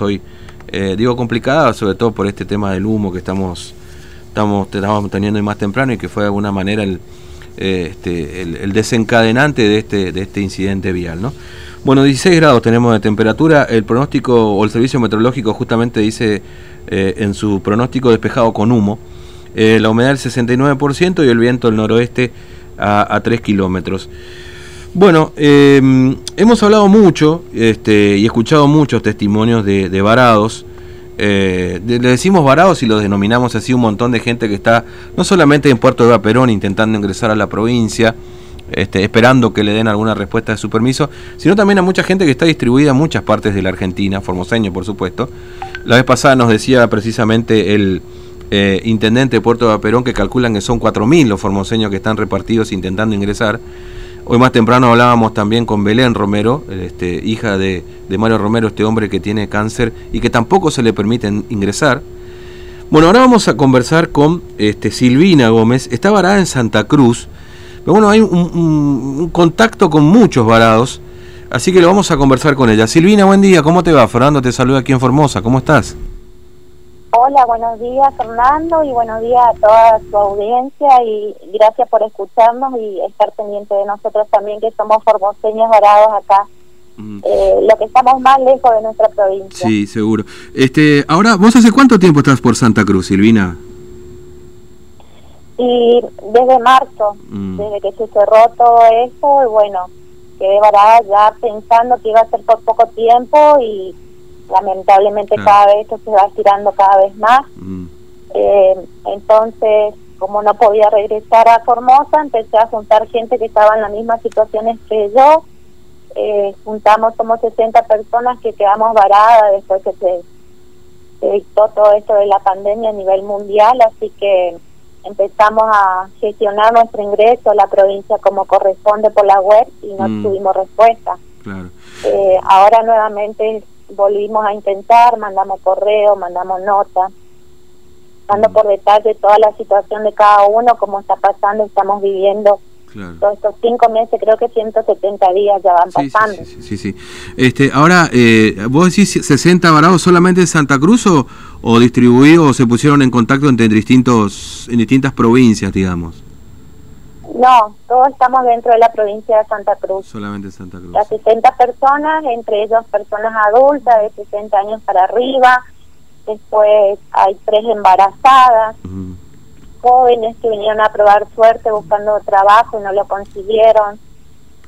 hoy. Eh, digo complicada, sobre todo por este tema del humo que estamos, estamos, estamos teniendo más temprano y que fue de alguna manera el, eh, este, el, desencadenante de este, de este incidente vial. ¿no? Bueno, 16 grados tenemos de temperatura. El pronóstico o el servicio meteorológico justamente dice eh, en su pronóstico despejado con humo. la humedad del 69% y el viento del noroeste a, 3 kilómetros. Bueno, em, hemos hablado mucho este, y escuchado muchos testimonios de, varados. Eh, le decimos varados y lo denominamos así un montón de gente que está no solamente en Puerto de Vaperón intentando ingresar a la provincia, este, esperando que le den alguna respuesta de su permiso, sino también a mucha gente que está distribuida en muchas partes de la Argentina, formoseño por supuesto. La vez pasada nos decía precisamente el, eh, intendente de Puerto de Vaperón que calculan que son 4.000 los formoseños que están repartidos intentando ingresar. Hoy más temprano hablábamos también con Belén Romero, este, hija de, Mario Romero, este hombre que tiene cáncer y que tampoco se le permiten ingresar. Bueno, ahora vamos a conversar con este, Silvina Gómez, está varada en Santa Cruz, pero bueno, hay un, contacto con muchos varados, así que lo vamos a conversar con ella. Silvina, buen día, ¿cómo te va? Fernando te saluda aquí en Formosa, ¿cómo estás? Hola, buenos días Fernando y buenos días a toda su audiencia y gracias por escucharnos y estar pendiente de nosotros también que somos formoseños varados acá. Mm. Eh, lo que estamos más lejos de nuestra provincia. Sí, seguro. Este, ahora, ¿vos hace cuánto tiempo estás por Santa Cruz, Silvina? Y desde marzo, mm. desde que se cerró todo eso, y bueno, quedé varada ya pensando que iba a ser por poco tiempo y lamentablemente cada vez esto se va estirando cada vez más. Mm. Eh, entonces, como no podía regresar a Formosa, empecé a juntar gente que estaba en las mismas situaciones que yo. Eh, juntamos como 60 personas que quedamos varadas después que se, se dictó todo esto de la pandemia a nivel mundial, así que empezamos a gestionar nuestro ingreso a la provincia como corresponde por la web y no mm. tuvimos respuesta. Eh, ahora nuevamente volvimos a intentar, mandamos correo, mandamos nota, dando por detalle toda la situación de cada uno, cómo está pasando, estamos viviendo todos estos cinco meses, creo que 170 días ya van pasando. Sí, sí, Este, ahora, eh, ¿vos decís 60 varados solamente en Santa Cruz o, o distribuidos o se pusieron en contacto entre distintos, en distintas provincias, digamos? No, todos estamos dentro de la provincia de Santa Cruz. Solamente Santa Cruz. Las 60 personas, entre ellos personas adultas de 60 años para arriba. Después hay tres embarazadas, jóvenes que vinieron a probar suerte buscando trabajo y no lo consiguieron.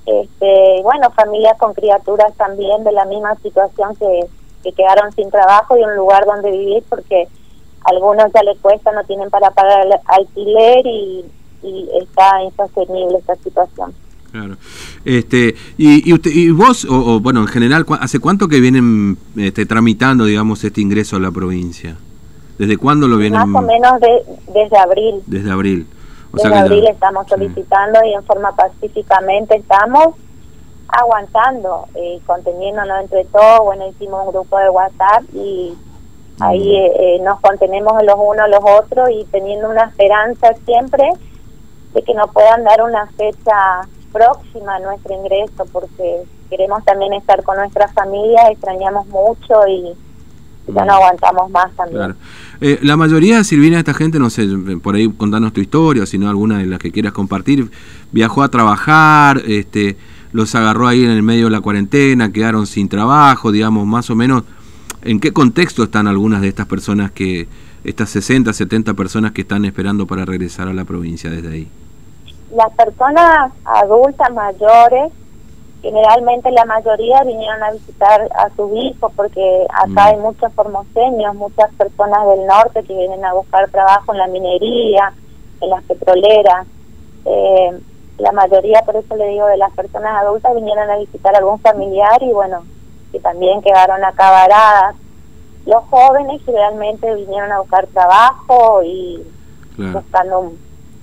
Este, bueno, familias con criaturas también de la misma situación que, que quedaron sin trabajo y un lugar donde vivir porque algunos ya les cuesta, no tienen para pagar el alquiler y y está insostenible esta situación. Claro. Este, y, y, usted, y vos, o, bueno, en general, ¿hace cuánto que vienen este, tramitando, digamos, este ingreso a la provincia? ¿Desde cuándo lo vienen? Más o menos desde abril. Desde abril. desde abril estamos solicitando y en forma pacíficamente estamos aguantando, eh, conteniéndonos entre todos. Bueno, hicimos un grupo de WhatsApp y ahí eh, eh, nos contenemos los unos los otros y teniendo una esperanza siempre de que nos puedan dar una fecha próxima a nuestro ingreso, porque queremos también estar con nuestra familia, extrañamos mucho y ya no aguantamos más también. Eh, la mayoría, Silvina, de esta gente, no sé, por ahí contanos tu historia, sino alguna de las que quieras compartir, viajó a trabajar, este, los agarró ahí en el medio de la cuarentena, quedaron sin trabajo, digamos, más o menos, ¿en qué contexto están algunas de estas personas que, estas 60, 70 personas que están esperando para regresar a la provincia desde ahí? Las personas adultas mayores, generalmente la mayoría vinieron a visitar a sus hijos porque acá mm. hay muchos formoseños, muchas personas del norte que vienen a buscar trabajo en la minería, en las petroleras. Eh, la mayoría, por eso le digo, de las personas adultas vinieron a visitar a algún familiar y bueno, que también quedaron acá varadas los jóvenes generalmente vinieron a buscar trabajo y buscando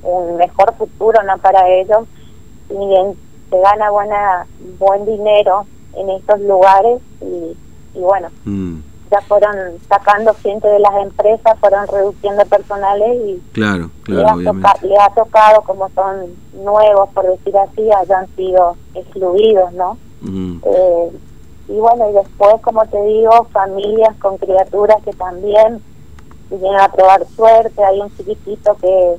un, mejor futuro no para ellos. Y bien se gana buena buen dinero en estos lugares y, bueno mm. ya fueron sacando gente de las empresas fueron reduciendo personales y claro, claro le, ha tocado como son nuevos por decir así hayan sido excluidos no mm. eh, y bueno, y después, como te digo, familias con criaturas que también vienen a probar suerte. Hay un chiquitito que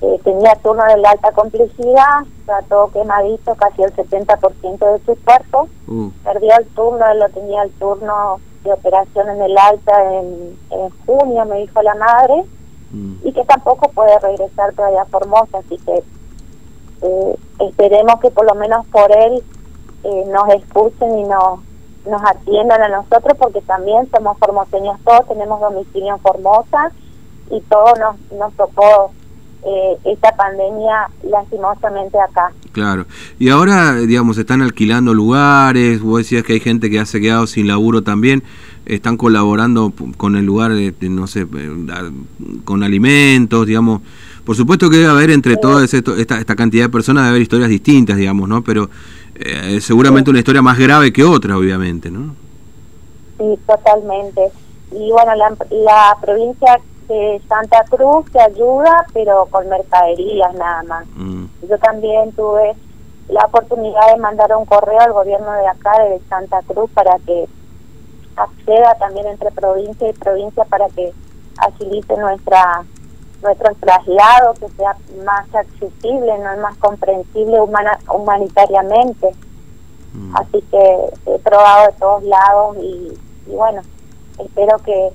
eh, tenía turno de la alta complejidad, todo quemadito, casi el 70% de su cuerpo. Uh. Perdió el turno, él lo tenía el turno de operación en el alta en, en junio, me dijo la madre, mm. y que tampoco puede regresar todavía a Formosa, así que eh, esperemos que por lo menos por él eh, nos escuchen y nos, nos atiendan a nosotros porque también somos formoseños todos, tenemos domicilio en Formosa y todo nos, nos tocó eh, esta pandemia lastimosamente acá. Claro. Y ahora, digamos, están alquilando lugares, vos decías que hay gente que ha se quedado sin laburo también, están colaborando con el lugar, no sé, con alimentos, digamos. Por supuesto que debe haber entre toda esta, esta cantidad de personas, debe haber historias distintas, digamos, ¿no? Pero eh, seguramente una historia más grave que otra, obviamente, ¿no? Sí, totalmente. Y bueno, la, la provincia de Santa Cruz te ayuda, pero con mercaderías nada más. Mm. Yo también tuve la oportunidad de mandar un correo al gobierno de acá, de Santa Cruz, para que acceda también entre provincia y provincia para que agilice nuestra nuestro traslado, que sea más accesible, no es más comprensible humana, humanitariamente. Mm. Así que he probado de todos lados y, bueno, espero que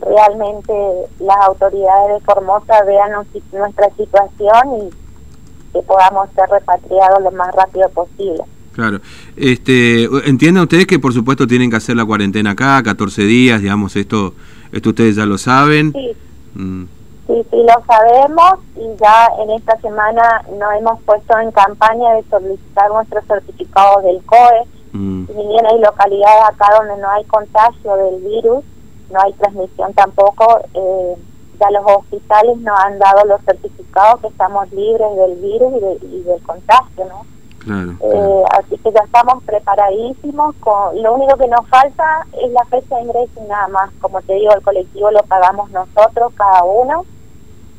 realmente las autoridades de Formosa vean nuestra situación y que podamos ser repatriados lo más rápido posible. Claro. Este, entienden ustedes que por supuesto tienen que hacer la cuarentena acá, 14 días, digamos, esto esto ustedes ya lo saben. Sí. Mm. Sí, sí lo sabemos y ya en esta semana nos hemos puesto en campaña de solicitar nuestros certificados del COE. Mm. Y bien hay localidades acá donde no hay contagio del virus, no hay transmisión tampoco, eh, ya los hospitales nos han dado los certificados que estamos libres del virus y, del contagio, ¿no? Eh, así que ya estamos preparadísimos. Con, lo único que nos falta es la fecha de ingreso y nada más. Como te digo, el colectivo lo pagamos nosotros, cada uno.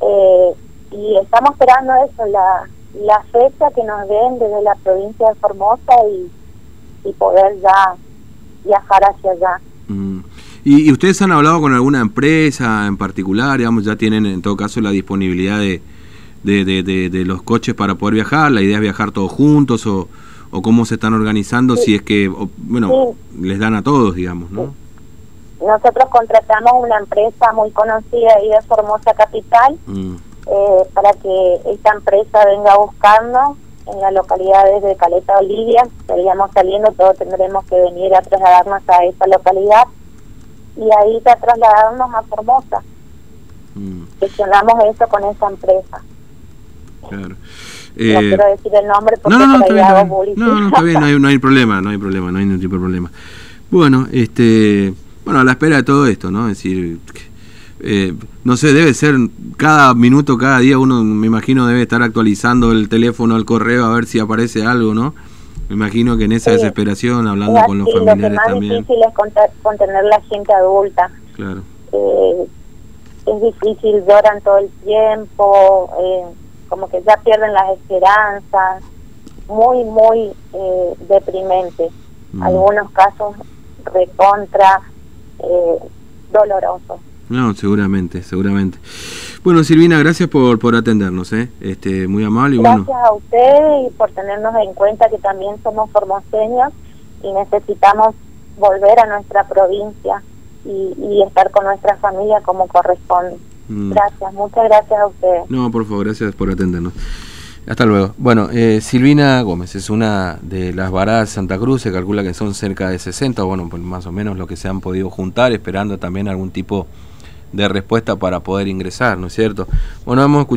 Eh, y estamos esperando eso, la, la fecha que nos den desde la provincia de Formosa y, poder ya viajar hacia allá. Mm. ¿Y, ustedes han hablado con alguna empresa en particular? Digamos, ya tienen en todo caso la disponibilidad de, de, de, los coches para poder viajar. ¿La idea es viajar todos juntos o, o cómo se están organizando? Si es que, bueno, les dan a todos, digamos, ¿no? Nosotros contratamos una empresa muy conocida ahí de Formosa Capital mm. eh, para que esta empresa venga buscando en las localidades de Caleta Olivia. Estaríamos saliendo, todos tendremos que venir a trasladarnos a esa localidad y ahí ya trasladarnos a Formosa. Mm. Gestionamos eso con esa empresa. Claro. no eh, quiero decir el nombre porque no, no, no, está bien, no, no, está bien, no hay, no hay problema, no hay problema, no hay ningún tipo de problema. Bueno, este bueno, a la espera de todo esto, ¿no? Es decir, eh, no sé, debe ser cada minuto, cada día uno, me imagino, debe estar actualizando el teléfono, el correo, a ver si aparece algo, ¿no? Me imagino que en esa desesperación, hablando con los familiares lo que más también. difícil es contener la gente adulta. Claro. Eh, es difícil, lloran todo el tiempo, eh, como que ya pierden las esperanzas, muy, muy eh, deprimente. Mm. Algunos casos recontra eh, doloroso. No, seguramente, seguramente. Bueno, Silvina, gracias por, por atendernos, ¿eh? este, muy amable. Y gracias a usted y por tenernos en cuenta que también somos formoseños y necesitamos volver a nuestra provincia y, estar con nuestra familia como corresponde. Mm. Gracias, muchas gracias a usted. No, por favor, gracias por atendernos. Hasta luego. Bueno, eh, Silvina Gómez es una de las varadas de Santa Cruz, se calcula que son cerca de 60, bueno, pues más o menos lo que se han podido juntar, esperando también algún tipo de respuesta para poder ingresar, ¿no es cierto? Bueno, hemos escuchado